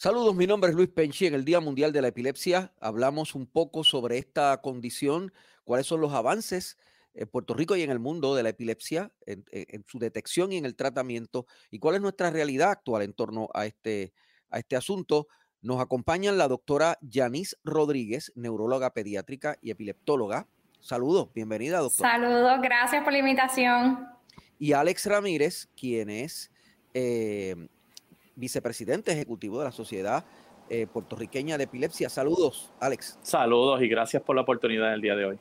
Saludos, mi nombre es Luis Penchi. En el Día Mundial de la Epilepsia hablamos un poco sobre esta condición, cuáles son los avances en Puerto Rico y en el mundo de la epilepsia, en, su detección y en el tratamiento, y cuál es nuestra realidad actual en torno a este, a este asunto. Nos acompañan la doctora Yanis Rodríguez, neuróloga pediátrica y epileptóloga. Saludos, bienvenida, doctora. Saludos, gracias por la invitación. Y Alex Ramírez, quien es eh, vicepresidente ejecutivo de la Sociedad eh, Puertorriqueña de Epilepsia. Saludos, Alex. Saludos y gracias por la oportunidad del día de hoy.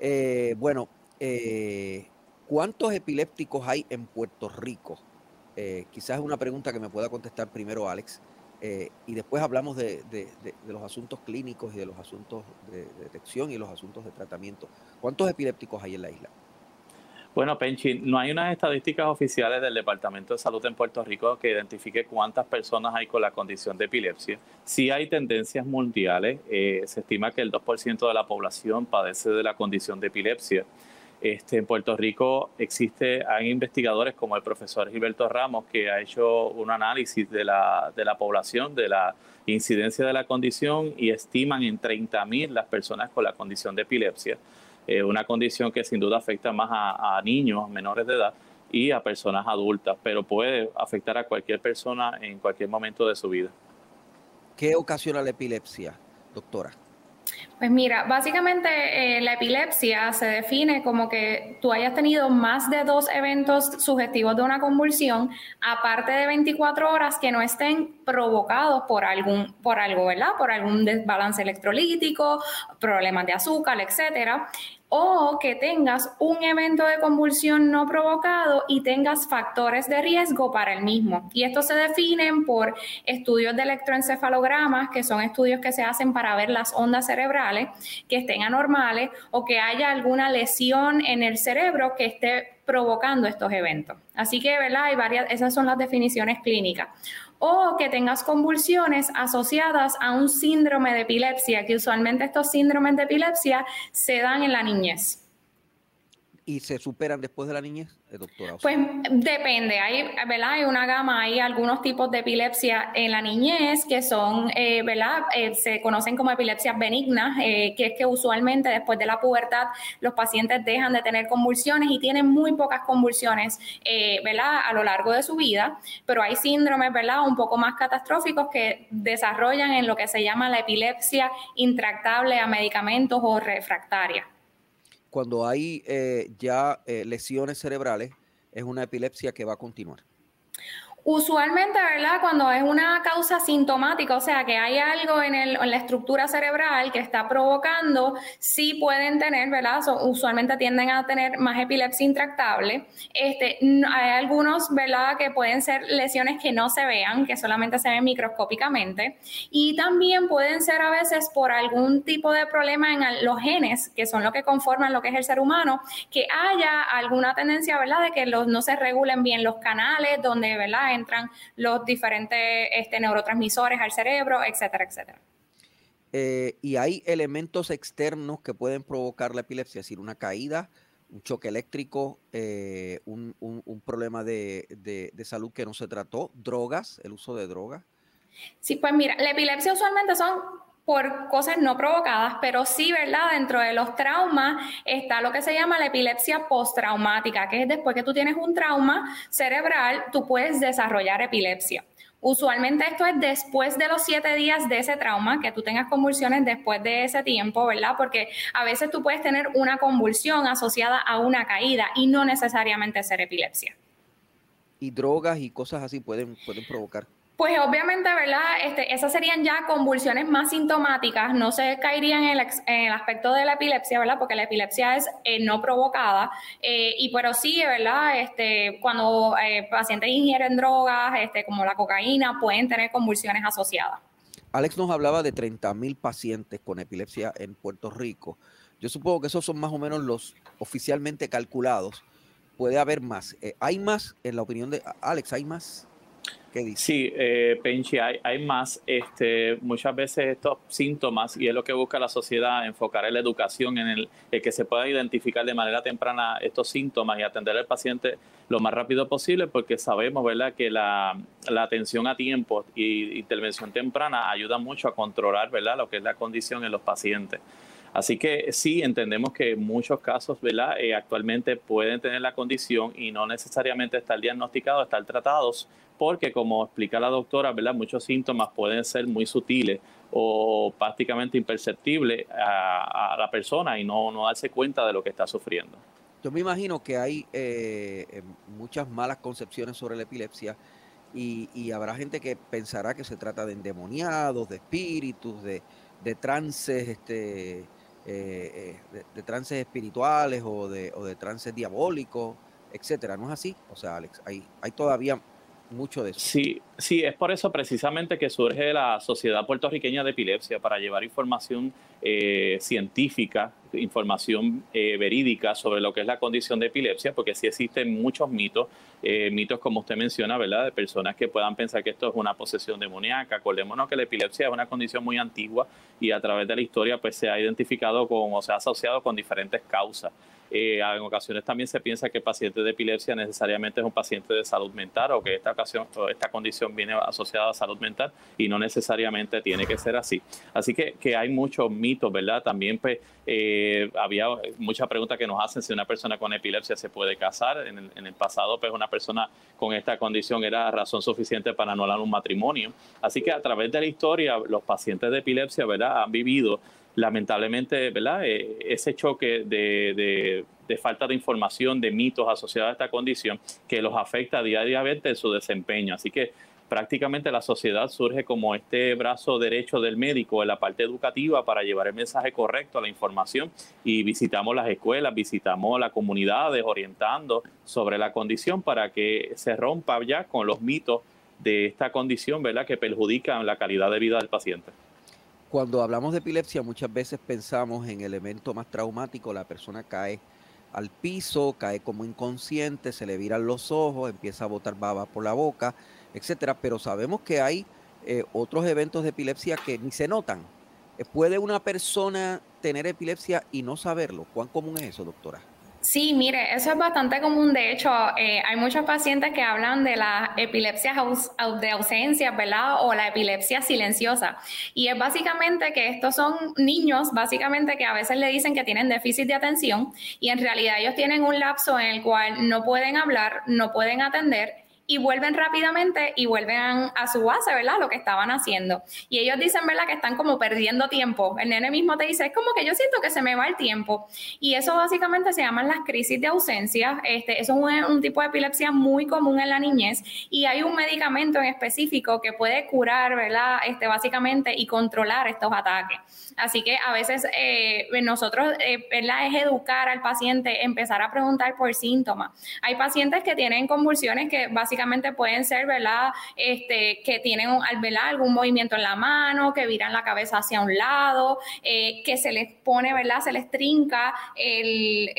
Eh, bueno, eh, ¿cuántos epilépticos hay en Puerto Rico? Eh, quizás es una pregunta que me pueda contestar primero Alex. y después hablamos de, los asuntos clínicos y de los asuntos de, detección y los asuntos de tratamiento. ¿Cuántos epilépticos hay en la isla? Bueno, Penchi, no hay unas estadísticas oficiales del Departamento de Salud en Puerto Rico que identifique cuántas personas hay con la condición de epilepsia. Sí hay tendencias mundiales. Eh, se estima que el 2% de la población padece de la condición de epilepsia. Este, en Puerto Rico existe, hay investigadores como el profesor Gilberto Ramos que ha hecho un análisis de la, de la población, de la incidencia de la condición y estiman en 30.000 las personas con la condición de epilepsia. Eh, una condición que sin duda afecta más a, niños menores de edad y a personas adultas, pero puede afectar a cualquier persona en cualquier momento de su vida. ¿Qué ocasiona la epilepsia, doctora? Pues mira, básicamente eh, la epilepsia se define como que tú hayas tenido más de dos eventos sugestivos de una convulsión, aparte de 24 horas que no estén provocados por algún, por algo, ¿verdad? Por algún desbalance electrolítico, problemas de azúcar, etcétera o que tengas un evento de convulsión no provocado y tengas factores de riesgo para el mismo. Y estos se definen por estudios de electroencefalogramas, que son estudios que se hacen para ver las ondas cerebrales que estén anormales o que haya alguna lesión en el cerebro que esté provocando estos eventos. Así que, ¿verdad? Hay varias, esas son las definiciones clínicas o que tengas convulsiones asociadas a un síndrome de epilepsia, que usualmente estos síndromes de epilepsia se dan en la niñez. ¿Y se superan después de la niñez? Pues depende, hay, ¿verdad? Hay una gama, hay algunos tipos de epilepsia en la niñez que son, eh, ¿verdad? Eh, se conocen como epilepsias benignas, eh, que es que usualmente después de la pubertad los pacientes dejan de tener convulsiones y tienen muy pocas convulsiones, ¿verdad? A lo largo de su vida, pero hay síndromes, ¿verdad? Un poco más catastróficos que desarrollan en lo que se llama la epilepsia intractable a medicamentos o refractaria cuando hay eh, ya eh, lesiones cerebrales, es una epilepsia que va a continuar. Usualmente, ¿verdad? Cuando es una causa sintomática, o sea, que hay algo en, el, en la estructura cerebral que está provocando, sí pueden tener, ¿verdad? usualmente tienden a tener más epilepsia intractable. Este, hay algunos, ¿verdad? Que pueden ser lesiones que no se vean, que solamente se ven microscópicamente. Y también pueden ser a veces por algún tipo de problema en los genes, que son lo que conforman lo que es el ser humano, que haya alguna tendencia, ¿verdad? De que los, no se regulen bien los canales donde, ¿verdad? Entran los diferentes este, neurotransmisores al cerebro, etcétera, etcétera. Eh, y hay elementos externos que pueden provocar la epilepsia, es decir, una caída, un choque eléctrico, eh, un, problema de, de, salud que no se trató, drogas, el uso de drogas. Sí, pues mira, la epilepsia usualmente son por cosas no provocadas, pero sí, ¿verdad? Dentro de los traumas está lo que se llama la epilepsia postraumática, que es después que tú tienes un trauma cerebral, tú puedes desarrollar epilepsia. Usualmente esto es después de los siete días de ese trauma, que tú tengas convulsiones después de ese tiempo, ¿verdad? Porque a veces tú puedes tener una convulsión asociada a una caída y no necesariamente ser epilepsia. Y drogas y cosas así pueden, pueden provocar pues obviamente, ¿verdad? Este, esas serían ya convulsiones más sintomáticas, no se caerían en el, aspecto de la epilepsia, ¿verdad? Porque la epilepsia es eh, no provocada, eh, y pero sí, ¿verdad? Este, cuando eh, pacientes ingieren drogas, este, como la cocaína, pueden tener convulsiones asociadas. Alex nos hablaba de 30 mil pacientes con epilepsia en Puerto Rico. Yo supongo que esos son más o menos los oficialmente calculados. Puede haber más. ¿Hay más, en la opinión de Alex, hay más? Sí, eh, Penchi, hay, más. Este, muchas veces estos síntomas, y es lo que busca la sociedad, enfocar en la educación, en el, que se pueda identificar de manera temprana estos síntomas y atender al paciente lo más rápido posible, porque sabemos ¿verdad? que la, la atención a tiempo y intervención temprana ayuda mucho a controlar ¿verdad? lo que es la condición en los pacientes. Así que sí, entendemos que muchos casos ¿verdad? Eh, actualmente pueden tener la condición y no necesariamente estar diagnosticados, estar tratados, porque como explica la doctora, ¿verdad? muchos síntomas pueden ser muy sutiles o prácticamente imperceptibles a, la persona y no, no darse cuenta de lo que está sufriendo. Yo me imagino que hay eh, eh, muchas malas concepciones sobre la epilepsia y, habrá gente que pensará que se trata de endemoniados, de espíritus, de, de trances, este, eh, de, trances espirituales o de, o de trances diabólicos, etcétera. ¿No es así? O sea, Alex, hay, hay todavía mucho de eso. Sí, sí, es por eso precisamente que surge la Sociedad Puertorriqueña de Epilepsia para llevar información eh, científica, información eh, verídica sobre lo que es la condición de epilepsia, porque sí existen muchos mitos, eh, mitos como usted menciona, ¿verdad? De personas que puedan pensar que esto es una posesión demoníaca. Acordémonos que la epilepsia es una condición muy antigua y a través de la historia pues se ha identificado con o se ha asociado con diferentes causas. Eh, en ocasiones también se piensa que el paciente de epilepsia necesariamente es un paciente de salud mental o que esta, ocasión, esta condición viene asociada a salud mental y no necesariamente tiene que ser así. Así que, que hay muchos mitos, ¿verdad? También pues, eh, había muchas preguntas que nos hacen si una persona con epilepsia se puede casar. En el, en el pasado, pues una persona con esta condición era razón suficiente para anular un matrimonio. Así que a través de la historia, los pacientes de epilepsia, ¿verdad? Han vivido lamentablemente, ¿verdad? Eh, ese choque de, falta de información, de mitos asociados a esta condición, que los afecta diariamente en su desempeño. Así que prácticamente la sociedad surge como este brazo derecho del médico en la parte educativa para llevar el mensaje correcto a la información y visitamos las escuelas, visitamos las comunidades orientando sobre la condición para que se rompa ya con los mitos de esta condición, ¿verdad? Que perjudican la calidad de vida del paciente. Cuando hablamos de epilepsia muchas veces pensamos en el evento más traumático, la persona cae al piso, cae como inconsciente, se le viran los ojos, empieza a botar baba por la boca, etcétera, pero sabemos que hay eh, otros eventos de epilepsia que ni se notan. Eh, ¿Puede una persona tener epilepsia y no saberlo? ¿Cuán común es eso, doctora? Sí, mire, eso es bastante común. De hecho, eh, hay muchos pacientes que hablan de las epilepsias de ausencia, ¿verdad? O la epilepsia silenciosa. Y es básicamente que estos son niños, básicamente que a veces le dicen que tienen déficit de atención y en realidad ellos tienen un lapso en el cual no pueden hablar, no pueden atender y vuelven rápidamente y vuelven a su base, ¿verdad? Lo que estaban haciendo. Y ellos dicen, ¿verdad? Que están como perdiendo tiempo. El nene mismo te dice, es como que yo siento que se me va el tiempo. Y eso básicamente se llaman las crisis de ausencia. Este, eso es un, tipo de epilepsia muy común en la niñez y hay un medicamento en específico que puede curar, ¿verdad? Este, básicamente y controlar estos ataques. Así que a veces eh, nosotros, eh, ¿verdad? Es educar al paciente, empezar a preguntar por síntomas. Hay pacientes que tienen convulsiones que básicamente pueden ser, ¿verdad? Este, que tienen ¿verdad? algún movimiento en la mano, que viran la cabeza hacia un lado, eh, que se les pone, ¿verdad? Se les trinca el,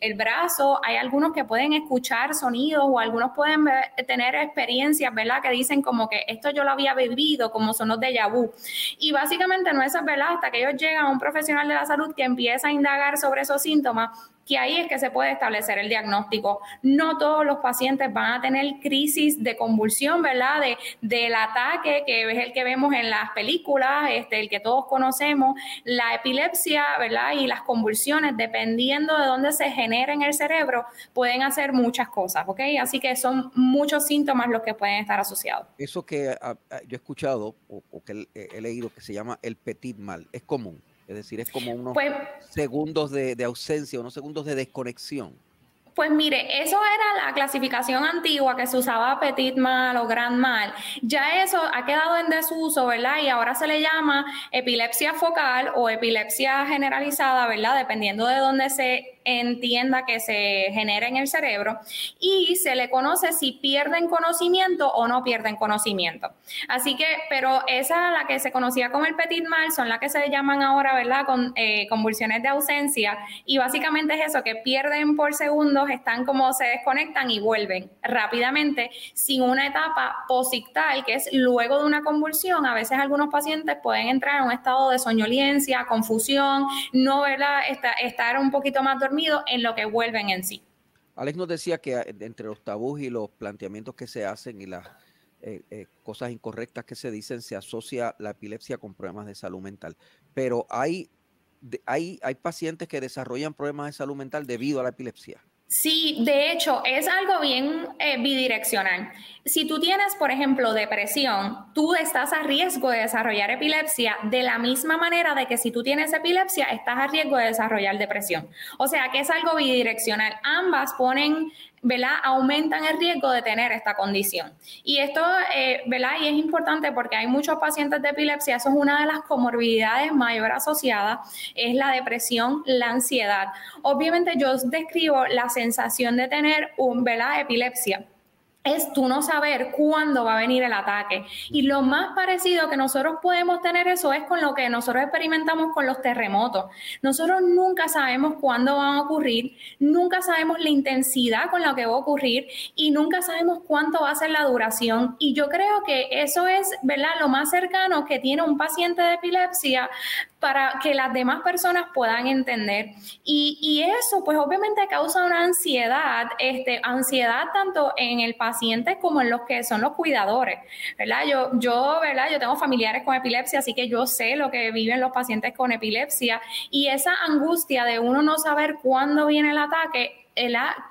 el, brazo. Hay algunos que pueden escuchar sonidos o algunos pueden tener experiencias, ¿verdad? Que dicen como que esto yo lo había vivido, como son los de vu. Y básicamente no es verdad hasta que ellos llegan a un profesional de la salud que empieza a indagar sobre esos síntomas que ahí es que se puede establecer el diagnóstico. No todos los pacientes van a tener crisis de convulsión, ¿verdad? De, del ataque, que es el que vemos en las películas, este, el que todos conocemos, la epilepsia, ¿verdad? Y las convulsiones, dependiendo de dónde se genera en el cerebro, pueden hacer muchas cosas, ¿ok? Así que son muchos síntomas los que pueden estar asociados. Eso que ah, ah, yo he escuchado o, que he leído que se llama el petit mal, es común. Es decir, es como unos pues segundos de, ausencia, unos segundos de desconexión. Pues mire, eso era la clasificación antigua que se usaba petit mal o gran mal. Ya eso ha quedado en desuso, ¿verdad? Y ahora se le llama epilepsia focal o epilepsia generalizada, ¿verdad? Dependiendo de dónde se entienda que se genera en el cerebro y se le conoce si pierden conocimiento o no pierden conocimiento. Así que, pero esa, la que se conocía como el petit mal, son las que se llaman ahora, ¿verdad? Con eh, convulsiones de ausencia y básicamente es eso, que pierden por segundos, están como se desconectan y vuelven rápidamente sin una etapa posictal, que es luego de una convulsión. A veces algunos pacientes pueden entrar en un estado de soñoliencia, confusión, no, ¿verdad? estar un poquito más en lo que vuelven en sí. Alex nos decía que eh, entre los tabús y los planteamientos que se hacen y las eh, eh, cosas incorrectas que se dicen, se asocia la epilepsia con problemas de salud mental. Pero hay, hay, hay pacientes que desarrollan problemas de salud mental debido a la epilepsia. Sí, de hecho, es algo bien eh, bidireccional. Si tú tienes, por ejemplo, depresión, tú estás a riesgo de desarrollar epilepsia de la misma manera de que si tú tienes epilepsia, estás a riesgo de desarrollar depresión. O sea, que es algo bidireccional. Ambas ponen ¿verdad? aumentan el riesgo de tener esta condición. Y esto, eh, ¿verdad? Y es importante porque hay muchos pacientes de epilepsia, eso es una de las comorbilidades mayor asociadas, es la depresión, la ansiedad. Obviamente yo describo la sensación de tener un, ¿verdad? Epilepsia es tú no saber cuándo va a venir el ataque. Y lo más parecido que nosotros podemos tener eso es con lo que nosotros experimentamos con los terremotos. Nosotros nunca sabemos cuándo van a ocurrir, nunca sabemos la intensidad con la que va a ocurrir y nunca sabemos cuánto va a ser la duración. Y yo creo que eso es, ¿verdad?, lo más cercano que tiene un paciente de epilepsia para que las demás personas puedan entender. Y, y, eso, pues obviamente causa una ansiedad, este, ansiedad tanto en el paciente como en los que son los cuidadores, ¿verdad? Yo, yo, ¿verdad? Yo tengo familiares con epilepsia, así que yo sé lo que viven los pacientes con epilepsia y esa angustia de uno no saber cuándo viene el ataque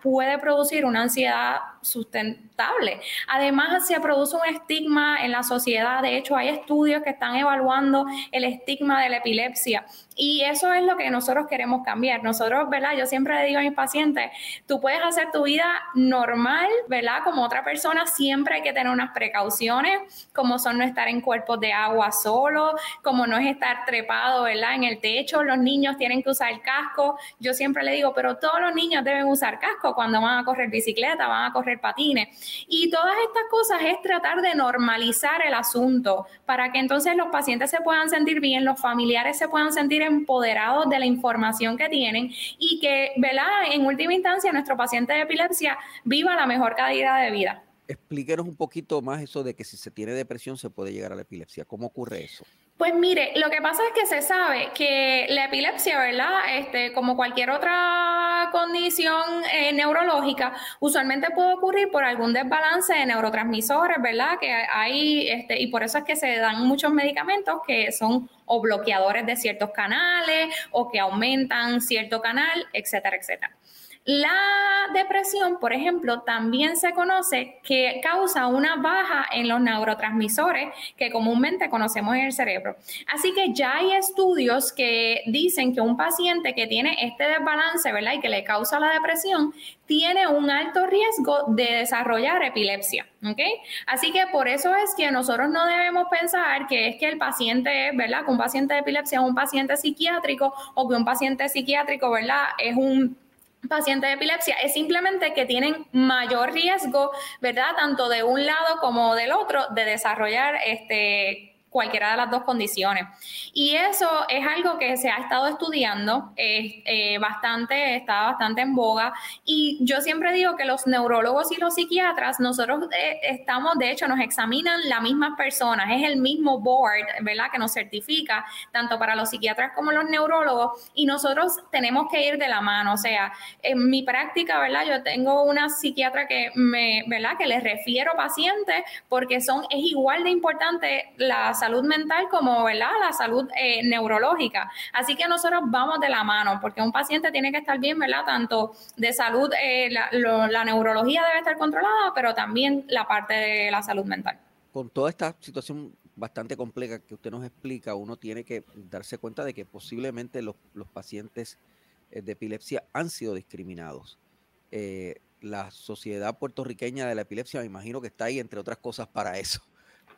puede producir una ansiedad sustentable. Además, se produce un estigma en la sociedad. De hecho, hay estudios que están evaluando el estigma de la epilepsia. Y eso es lo que nosotros queremos cambiar. Nosotros, ¿verdad? Yo siempre le digo a mis pacientes, tú puedes hacer tu vida normal, ¿verdad? Como otra persona, siempre hay que tener unas precauciones, como son no estar en cuerpos de agua solo, como no es estar trepado, ¿verdad? En el techo, los niños tienen que usar el casco. Yo siempre le digo, pero todos los niños deben usar casco cuando van a correr bicicleta, van a correr patines. Y todas estas cosas es tratar de normalizar el asunto para que entonces los pacientes se puedan sentir bien, los familiares se puedan sentir empoderados de la información que tienen y que, ¿verdad? En última instancia, nuestro paciente de epilepsia viva la mejor calidad de vida. Explíquenos un poquito más eso de que si se tiene depresión se puede llegar a la epilepsia. ¿Cómo ocurre eso? Pues mire, lo que pasa es que se sabe que la epilepsia, ¿verdad? Este, como cualquier otra condición eh, neurológica, usualmente puede ocurrir por algún desbalance de neurotransmisores, ¿verdad? Que hay, este, y por eso es que se dan muchos medicamentos que son o bloqueadores de ciertos canales o que aumentan cierto canal, etcétera, etcétera. La depresión, por ejemplo, también se conoce que causa una baja en los neurotransmisores que comúnmente conocemos en el cerebro. Así que ya hay estudios que dicen que un paciente que tiene este desbalance, ¿verdad? Y que le causa la depresión, tiene un alto riesgo de desarrollar epilepsia, ¿ok? Así que por eso es que nosotros no debemos pensar que es que el paciente, ¿verdad? Que un paciente de epilepsia es un paciente psiquiátrico o que un paciente psiquiátrico, ¿verdad? Es un pacientes de epilepsia es simplemente que tienen mayor riesgo, ¿verdad? Tanto de un lado como del otro de desarrollar este cualquiera de las dos condiciones. Y eso es algo que se ha estado estudiando eh, bastante, está bastante en boga. Y yo siempre digo que los neurólogos y los psiquiatras, nosotros eh, estamos, de hecho, nos examinan las mismas personas, es el mismo board, ¿verdad?, que nos certifica, tanto para los psiquiatras como los neurólogos, y nosotros tenemos que ir de la mano. O sea, en mi práctica, ¿verdad?, yo tengo una psiquiatra que me, ¿verdad?, que les refiero pacientes porque son, es igual de importante las salud mental como ¿verdad? la salud eh, neurológica. Así que nosotros vamos de la mano, porque un paciente tiene que estar bien, ¿verdad? Tanto de salud, eh, la, neurología debe estar controlada, pero también la parte de la salud mental. Con toda esta situación bastante compleja que usted nos explica, uno tiene que darse cuenta de que posiblemente los, pacientes eh, de epilepsia han sido discriminados. la sociedad puertorriqueña de la epilepsia, me imagino que está ahí, entre otras cosas, para eso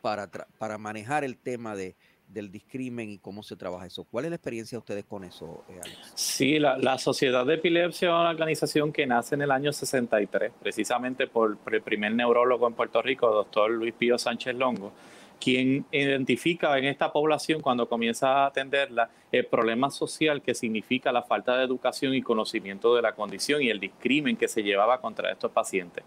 para, para manejar el tema de del discrimen y cómo se trabaja eso. ¿Cuál es la experiencia de ustedes con eso, eh, Alex? Sí, la, la, Sociedad de Epilepsia es una organización que nace en el año 63, precisamente por, por el primer neurólogo en Puerto Rico, doctor Luis Pío Sánchez Longo, quien identifica en esta población cuando comienza a atenderla el problema social que significa la falta de educación y conocimiento de la condición y el discrimen que se llevaba contra estos pacientes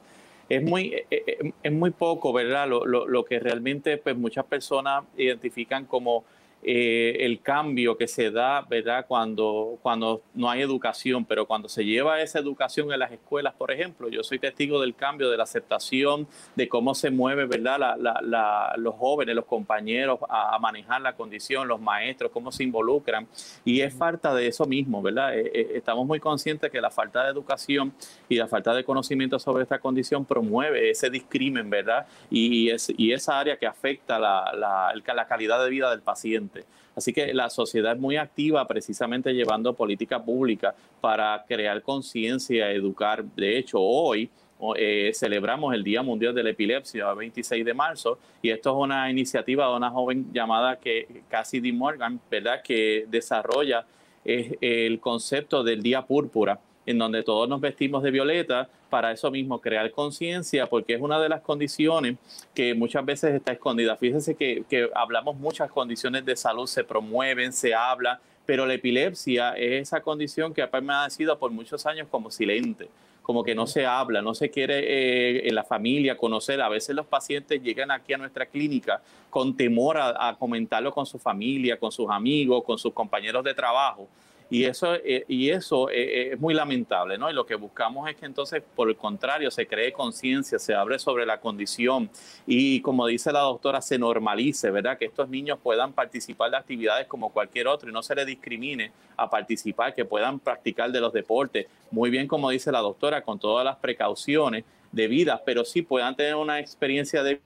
es muy, eh, eh, es muy poco, ¿verdad? Lo, lo, lo, que realmente pues, muchas personas identifican como eh, el cambio que se da, ¿verdad? Cuando, cuando no hay educación, pero cuando se lleva esa educación en las escuelas, por ejemplo, yo soy testigo del cambio, de la aceptación, de cómo se mueve, ¿verdad? La, la, los jóvenes, los compañeros a, manejar la condición, los maestros, cómo se involucran. Y es falta de eso mismo, ¿verdad? Eh, eh, estamos muy conscientes que la falta de educación y la falta de conocimiento sobre esta condición promueve ese discrimen, ¿verdad? Y, es, y esa área que afecta la, la, la calidad de vida del paciente. Así que la sociedad es muy activa precisamente llevando política pública para crear conciencia, educar. De hecho, hoy eh, celebramos el Día Mundial de la Epilepsia, el 26 de marzo, y esto es una iniciativa de una joven llamada que, Cassidy Morgan, ¿verdad? que desarrolla eh, el concepto del Día Púrpura en donde todos nos vestimos de violeta, para eso mismo, crear conciencia, porque es una de las condiciones que muchas veces está escondida. Fíjense que, que hablamos muchas condiciones de salud, se promueven, se habla, pero la epilepsia es esa condición que ha permanecido por muchos años como silente como que no se habla, no se quiere eh, en la familia conocer. A veces los pacientes llegan aquí a nuestra clínica con temor a, a comentarlo con su familia, con sus amigos, con sus compañeros de trabajo. Y eso, eh, y eso eh, eh, es muy lamentable, ¿no? Y lo que buscamos es que entonces, por el contrario, se cree conciencia, se abre sobre la condición y, como dice la doctora, se normalice, ¿verdad? Que estos niños puedan participar de actividades como cualquier otro y no se les discrimine a participar, que puedan practicar de los deportes, muy bien como dice la doctora, con todas las precauciones debidas, pero sí puedan tener una experiencia de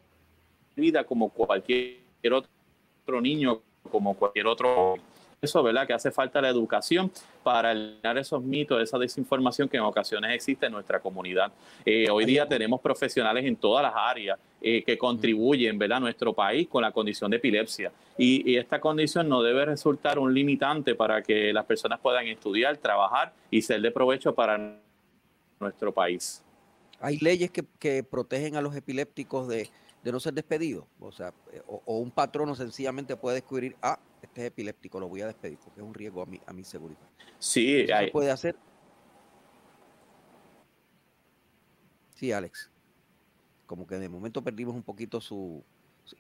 vida como cualquier otro niño, como cualquier otro eso, ¿verdad? Que hace falta la educación para eliminar esos mitos, esa desinformación que en ocasiones existe en nuestra comunidad. Eh, hoy día tenemos profesionales en todas las áreas eh, que contribuyen, ¿verdad? A nuestro país con la condición de epilepsia. Y, esta condición no debe resultar un limitante para que las personas puedan estudiar, trabajar y ser de provecho para nuestro país. Hay leyes que, protegen a los epilépticos de, de no ser despedidos. O sea, eh, o, o, un patrono sencillamente puede descubrir, ah, este es epiléptico, lo voy a despedir porque es un riesgo a mi, a mi seguridad. Sí, ¿Eso hay... se puede hacer. Sí, Alex. Como que de momento perdimos un poquito su,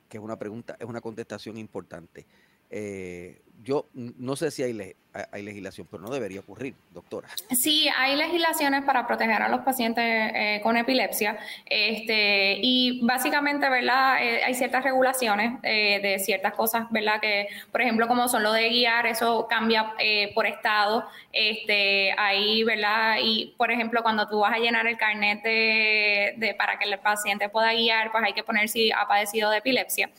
que es una pregunta, es una contestación importante. Eh, yo no sé si hay, le hay, legislación, pero no debería ocurrir, doctora. Sí, hay legislaciones para proteger a los pacientes eh, con epilepsia. Este, y básicamente, ¿verdad? Eh, hay ciertas regulaciones eh, de ciertas cosas, ¿verdad? Que, por ejemplo, como son lo de guiar, eso cambia por estado. Este, ahí, ¿verdad? Y, por ejemplo, cuando tú vas a llenar el carnet de, de para que el paciente pueda guiar, pues hay que poner si ha padecido de epilepsia.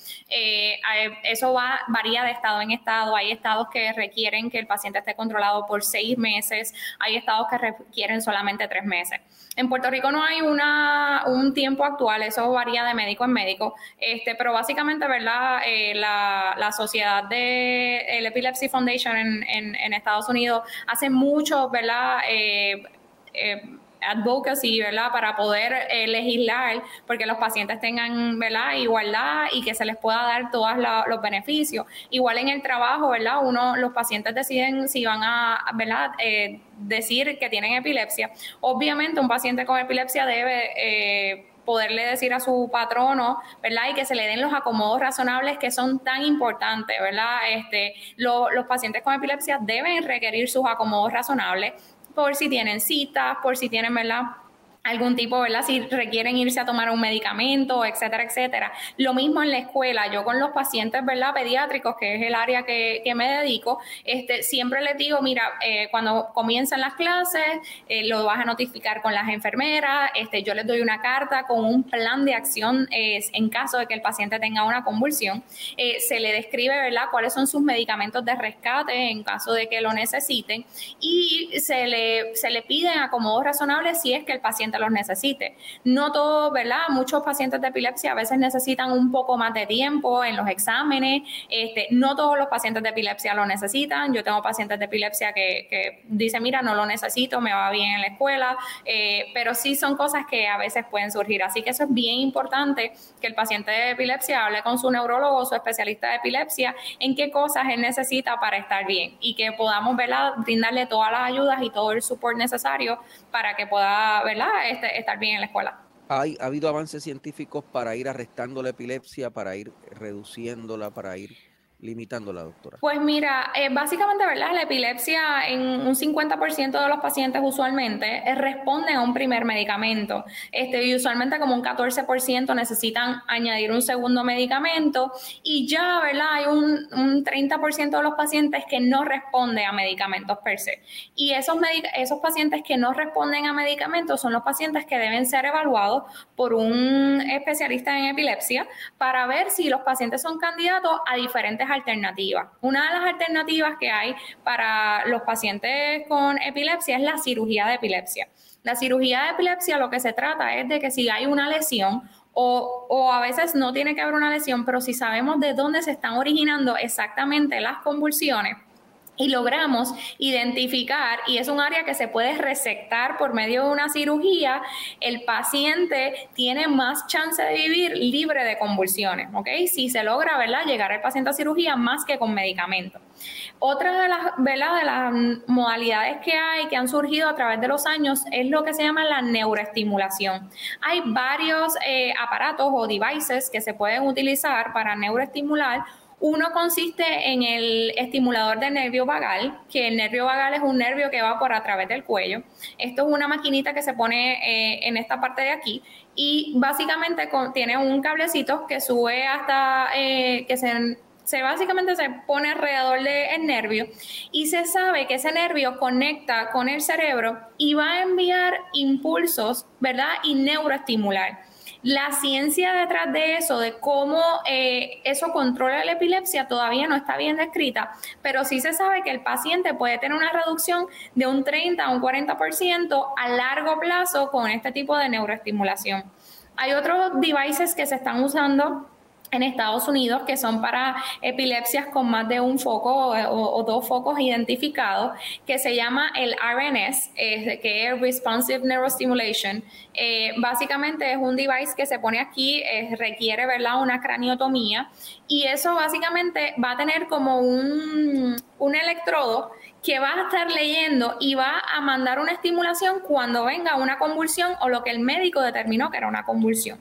eso va, varía de estado en estado. Hay estados que requieren que el paciente esté controlado por seis meses, hay estados que requieren solamente tres meses. En Puerto Rico no hay una, un tiempo actual, eso varía de médico en médico, este, pero básicamente, ¿verdad? Eh, la, la, sociedad de el Epilepsy Foundation en, en, en Estados Unidos hace mucho, ¿verdad? Eh, eh, advocacy, ¿verdad? Para poder eh, legislar, porque los pacientes tengan, ¿verdad? Igualdad y que se les pueda dar todos los beneficios. Igual en el trabajo, ¿verdad? Uno, los pacientes deciden si van a, ¿verdad? Eh, decir que tienen epilepsia. Obviamente un paciente con epilepsia debe... Eh, poderle decir a su patrono, ¿verdad? Y que se le den los acomodos razonables que son tan importantes, ¿verdad? Este, lo, los pacientes con epilepsia deben requerir sus acomodos razonables por si tienen citas, por si tienen, ¿verdad? Algún tipo, ¿verdad? Si requieren irse a tomar un medicamento, etcétera, etcétera. Lo mismo en la escuela, yo con los pacientes, ¿verdad? Pediátricos, que es el área que, que me dedico, este, siempre les digo, mira, eh, cuando comienzan las clases, eh, lo vas a notificar con las enfermeras, este, yo les doy una carta con un plan de acción en caso de que el paciente tenga una convulsión. Eh, se le describe, ¿verdad?, cuáles son sus medicamentos de rescate en caso de que lo necesiten y se le, se le piden acomodos razonables si es que el paciente los necesite. No todos, ¿verdad? Muchos pacientes de epilepsia a veces necesitan un poco más de tiempo en los exámenes. Este, no todos los pacientes de epilepsia lo necesitan. Yo tengo pacientes de epilepsia que, que dicen, mira, no lo necesito, me va bien en la escuela, eh, pero sí son cosas que a veces pueden surgir. Así que eso es bien importante que el paciente de epilepsia hable con su neurólogo su especialista de epilepsia en qué cosas él necesita para estar bien y que podamos ¿verdad? brindarle todas las ayudas y todo el support necesario para que pueda ¿verdad? Este, estar bien en la escuela. ¿Hay, ¿Ha habido avances científicos para ir arrestando la epilepsia, para ir reduciéndola, para ir limitándola, doctora? Pues mira, eh, básicamente, ¿verdad? La epilepsia en un 50% de los pacientes usualmente eh, responden a un primer medicamento. Este, y usualmente como un 14% necesitan añadir un segundo medicamento y ya, ¿verdad? Hay un, un 30% de los pacientes que no responden a medicamentos per se. Y esos, esos pacientes que no responden a medicamentos son los pacientes que deben ser evaluados por un especialista en epilepsia para ver si los pacientes son candidatos a diferentes alternativas. Una de las alternativas que hay para los pacientes con epilepsia es la cirugía de epilepsia. La cirugía de epilepsia lo que se trata es de que si hay una lesión o, o, a veces no tiene que haber una lesión, pero si sabemos de dónde se están originando exactamente las convulsiones, y logramos identificar, y es un área que se puede resectar por medio de una cirugía, el paciente tiene más chance de vivir libre de convulsiones, ¿ok? Si se logra, ¿verdad?, llegar al paciente a cirugía más que con medicamentos. Otra de las, ¿verdad? de las modalidades que hay, que han surgido a través de los años, es lo que se llama la neuroestimulación. Hay varios eh, aparatos o devices que se pueden utilizar para neuroestimular uno consiste en el estimulador del nervio vagal, que el nervio vagal es un nervio que va por a través del cuello. Esto es una maquinita que se pone eh, en esta parte de aquí y básicamente tiene un cablecito que sube hasta eh, que se básicamente se pone alrededor del nervio y se sabe que ese nervio conecta con el cerebro y va a enviar impulsos, ¿verdad? Y neuroestimular. La ciencia detrás de eso, de cómo eh, eso controla la epilepsia, todavía no está bien descrita, pero sí se sabe que el paciente puede tener una reducción de un 30 a un 40% a largo plazo con este tipo de neuroestimulación. Hay otros devices que se están usando en Estados Unidos que son para epilepsias con más de un foco o, dos focos identificados, que se llama el RNS, que es Responsive Neurostimulation. Eh, básicamente es un device que se pone aquí, requiere ¿verdad? una craniotomía y eso básicamente va a tener como un, un electrodo que va a estar leyendo y va a mandar una estimulación cuando venga una convulsión o lo que el médico determinó que era una convulsión.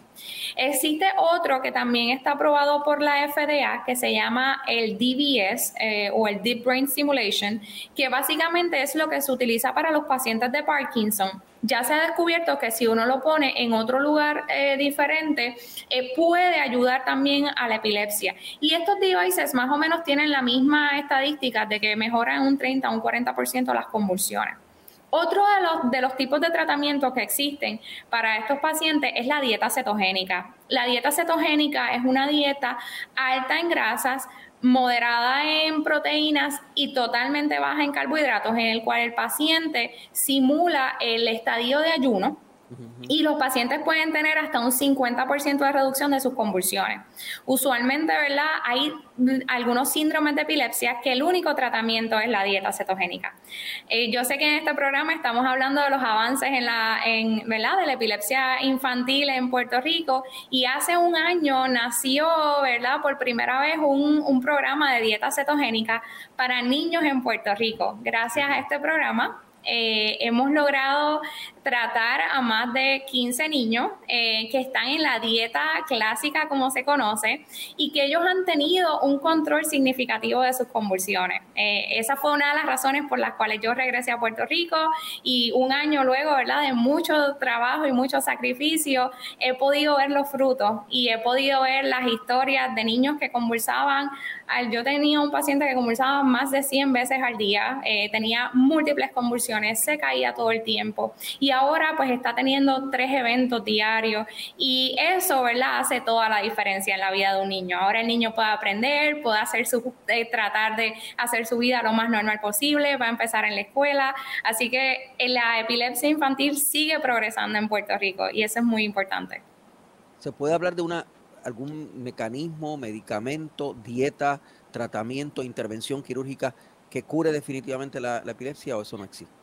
Existe otro que también está aprobado por la FDA que se llama el DBS eh, o el Deep Brain Stimulation, que básicamente es lo que se utiliza para los pacientes de Parkinson ya se ha descubierto que si uno lo pone en otro lugar eh, diferente, eh, puede ayudar también a la epilepsia. Y estos devices más o menos tienen la misma estadística de que mejoran un 30 o un 40% las convulsiones. Otro de los, de los tipos de tratamientos que existen para estos pacientes es la dieta cetogénica. La dieta cetogénica es una dieta alta en grasas, moderada en proteínas y totalmente baja en carbohidratos, en el cual el paciente simula el estadio de ayuno y los pacientes pueden tener hasta un 50% de reducción de sus convulsiones. Usualmente, ¿verdad? Hay algunos síndromes de epilepsia que el único tratamiento es la dieta cetogénica. Eh, yo sé que en este programa estamos hablando de los avances en la, en, ¿verdad? De la epilepsia infantil en Puerto Rico y hace un año nació, ¿verdad? Por primera vez un, programa de dieta cetogénica para niños en Puerto Rico. Gracias a este programa, eh, hemos logrado tratar a más de 15 niños eh, que están en la dieta clásica como se conoce y que ellos han tenido un control significativo de sus convulsiones. Eh, esa fue una de las razones por las cuales yo regresé a Puerto Rico y un año luego, ¿verdad? De mucho trabajo y mucho sacrificio, he podido ver los frutos y he podido ver las historias de niños que convulsaban. Yo tenía un paciente que convulsaba más de 100 veces al día, tenía múltiples convulsiones, se caía todo el tiempo y ahora pues está teniendo tres eventos diarios y eso, ¿verdad? Hace toda la diferencia en la vida de un niño. Ahora el niño puede aprender, puede hacer su, eh, tratar de hacer su vida lo más normal posible, va a empezar en la escuela, así que la epilepsia infantil sigue progresando en Puerto Rico y eso es muy importante. ¿Se puede hablar de una algún mecanismo, medicamento, dieta, tratamiento, intervención quirúrgica que cure definitivamente la, la epilepsia o eso no existe?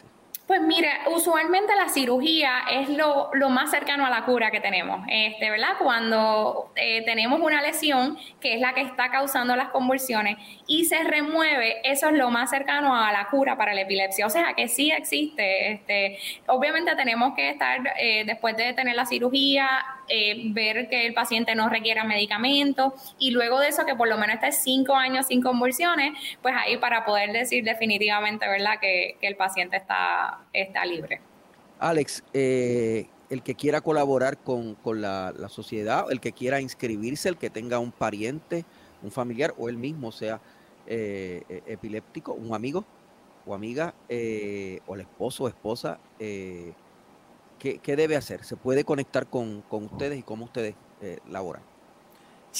Pues mira, usualmente la cirugía es lo, más cercano a la cura que tenemos, este, ¿verdad? Cuando eh, tenemos una lesión que es la que está causando las convulsiones y se remueve, eso es lo más cercano a la cura para la epilepsia. O sea que sí existe. Este, obviamente tenemos que estar, eh, después de tener la cirugía, eh, ver que el paciente no requiera medicamentos y luego de eso que por lo menos esté cinco años sin convulsiones, pues ahí para poder decir definitivamente, ¿verdad? Que, que el paciente está está, libre. Alex, eh, el que quiera colaborar con, la, sociedad, el que quiera inscribirse, el que tenga un pariente, un familiar o él mismo sea eh, eh, epiléptico, un amigo o amiga, o el esposo o esposa, ¿qué, debe hacer? ¿Se puede conectar con, con ustedes y cómo ustedes laboran?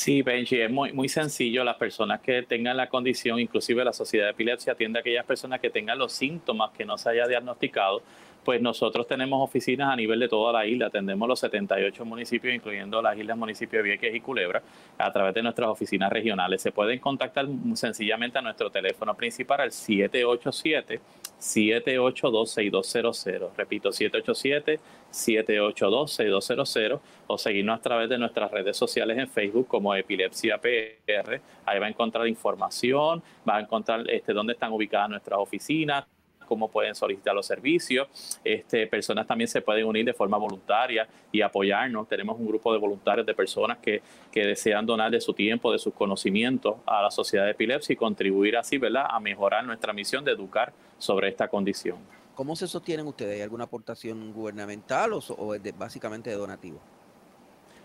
Sí, Benji, es muy, muy sencillo. Las personas que tengan la condición, inclusive la Sociedad de Epilepsia atiende a aquellas personas que tengan los síntomas que no se haya diagnosticado, pues nosotros tenemos oficinas a nivel de toda la isla, atendemos los 78 municipios, incluyendo las islas municipios de Vieques y Culebra, a través de nuestras oficinas regionales. Se pueden contactar sencillamente a nuestro teléfono principal al 787 782-6200. Repito, 787-782-6200 o seguirnos a través de nuestras redes sociales en Facebook como Epilepsia PR. Ahí va a encontrar información, va a encontrar este, dónde están ubicadas nuestras oficinas, cómo pueden solicitar los servicios. Este, personas también se pueden unir de forma voluntaria y apoyarnos. Tenemos un grupo de voluntarios de personas que, que desean donar de su tiempo, de sus conocimientos a la sociedad de epilepsia y contribuir así ¿verdad? a mejorar nuestra misión de educar sobre esta condición. ¿Cómo se sostienen ustedes? ¿Hay alguna aportación gubernamental o, o básicamente de donativo?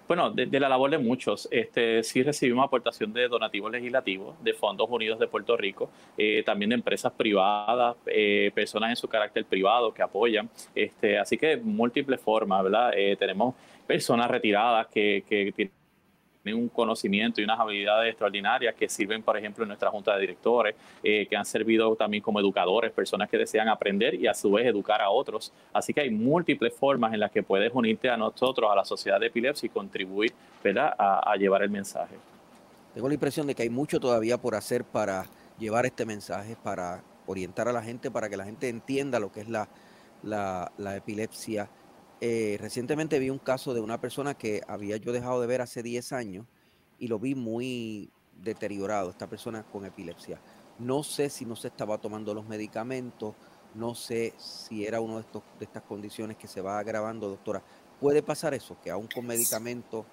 Bueno, de, la labor de muchos, este, sí recibimos aportación de donativos legislativos, de Fondos Unidos de Puerto Rico, eh, también de empresas privadas, eh, personas en su carácter privado que apoyan, este, así que múltiples formas, ¿verdad? Eh, tenemos personas retiradas que, que tienen tienen un conocimiento y unas habilidades extraordinarias que sirven, por ejemplo, en nuestra junta de directores, eh, que han servido también como educadores, personas que desean aprender y a su vez educar a otros. Así que hay múltiples formas en las que puedes unirte a nosotros, a la sociedad de epilepsia y contribuir. A, llevar el mensaje. Tengo la impresión de que hay mucho todavía por hacer para llevar este mensaje, para orientar a la gente, para que la gente entienda lo que es la, la epilepsia eh, recientemente vi un caso de una persona que había yo dejado de ver hace 10 años y lo vi muy deteriorado, esta persona con epilepsia. No sé si no se estaba tomando los medicamentos, no sé si era una de, estos, de estas condiciones que se va agravando, doctora. ¿Puede pasar eso? Que aún con medicamentos,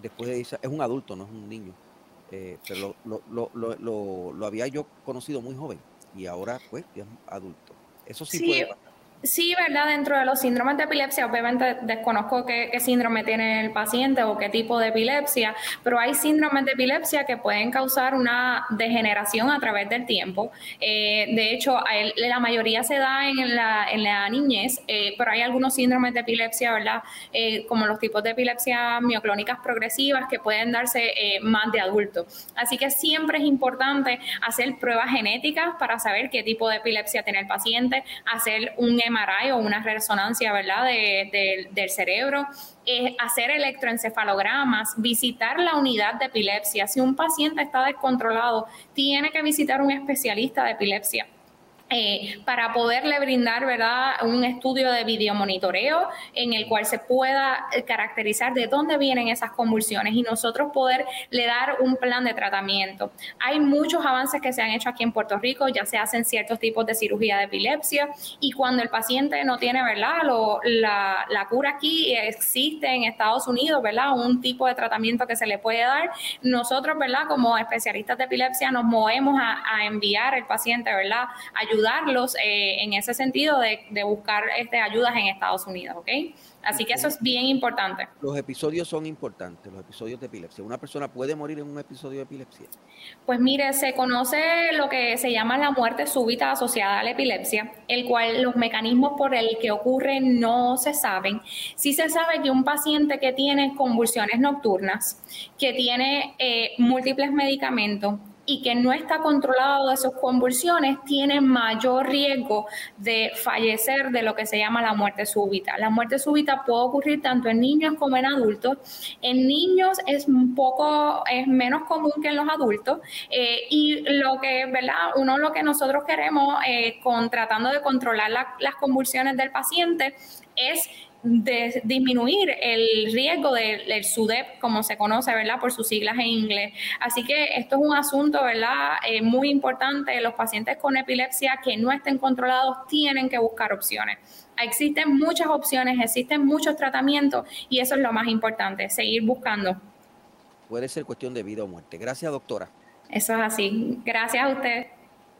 después de es un adulto, no es un niño, eh, pero lo, lo, lo, lo, había yo conocido muy joven y ahora pues ya es adulto. Eso sí, sí puede pasar. Sí, ¿verdad? Dentro de los síndromes de epilepsia, obviamente desconozco qué, síndrome tiene el paciente o qué tipo de epilepsia, pero hay síndromes de epilepsia que pueden causar una degeneración a través del tiempo. Eh, de hecho, la mayoría se da en la, en la niñez, eh, pero hay algunos síndromes de epilepsia, ¿verdad? Eh, como los tipos de epilepsia mioclónicas progresivas que pueden darse más de adultos. Así que siempre es importante hacer pruebas genéticas para saber qué tipo de epilepsia tiene el paciente, hacer un MRI o una resonancia, ¿verdad?, del cerebro, hacer electroencefalogramas, visitar la unidad de epilepsia. Si un paciente está descontrolado, tiene que visitar un especialista de epilepsia eh, para poderle brindar ¿verdad? un estudio de videomonitoreo en el cual se pueda caracterizar de dónde vienen esas convulsiones y nosotros poderle dar un plan de tratamiento. Hay muchos avances que se han hecho aquí en Puerto Rico, ya se hacen ciertos tipos de cirugía de epilepsia y cuando el paciente no tiene ¿verdad? la, la, cura aquí, existe en Estados Unidos ¿verdad? un tipo de tratamiento que se le puede dar. Nosotros ¿verdad? como especialistas de epilepsia nos movemos a, a enviar al paciente ¿verdad? ayuda ayudarlos en ese sentido de, de buscar este, ayudas en Estados Unidos, ¿ok? Así que eso es bien importante. Los episodios son importantes, los episodios de epilepsia. ¿Una persona puede morir en un episodio de epilepsia? Pues mire, se conoce lo que se llama la muerte súbita asociada a la epilepsia, el cual los mecanismos por el que ocurre no se saben. Sí se sabe que un paciente que tiene convulsiones nocturnas, que tiene eh, múltiples medicamentos, y que no está controlado de sus convulsiones tiene mayor riesgo de fallecer de lo que se llama la muerte súbita. La muerte súbita puede ocurrir tanto en niños como en adultos. En niños es un poco, es menos común que en los adultos eh, y lo que, ¿verdad? Uno lo que nosotros queremos eh, tratando de controlar las convulsiones del paciente es de disminuir el riesgo del, SUDEP, como se conoce, ¿verdad? Por sus siglas en inglés. Así que esto es un asunto, ¿verdad? Eh, muy importante. Los pacientes con epilepsia que no estén controlados tienen que buscar opciones. Existen muchas opciones, existen muchos tratamientos y eso es lo más importante, seguir buscando. Puede ser cuestión de vida o muerte. Gracias, doctora. Eso es así. Gracias a usted.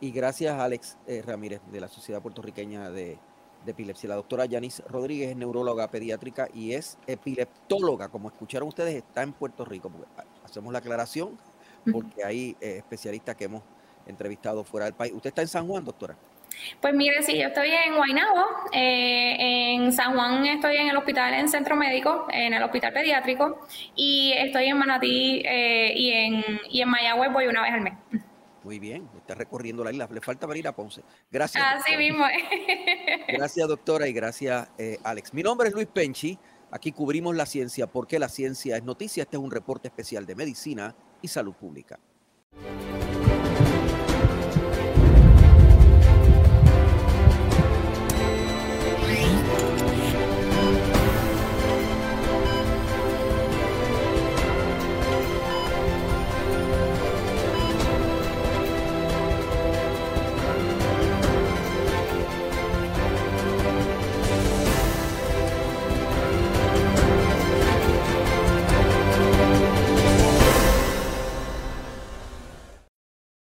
Y gracias, Alex eh, Ramírez, de la Sociedad Puertorriqueña de de epilepsia. La doctora Yanis Rodríguez es neuróloga pediátrica y es epileptóloga. Como escucharon ustedes, está en Puerto Rico. Hacemos la aclaración porque hay eh, especialistas que hemos entrevistado fuera del país. ¿Usted está en San Juan, doctora? Pues mire, sí, yo estoy en Guaynabo, eh, en San Juan estoy en el hospital, en centro médico, en el hospital pediátrico, y estoy en Manatí eh, y, en, y en Mayagüez voy una vez al mes. Muy bien, está recorriendo la isla. Le falta venir a Ponce. Gracias. Así mismo. gracias, doctora, y gracias, eh, Alex. Mi nombre es Luis Penchi. Aquí cubrimos la ciencia porque la ciencia es noticia. Este es un reporte especial de medicina y salud pública.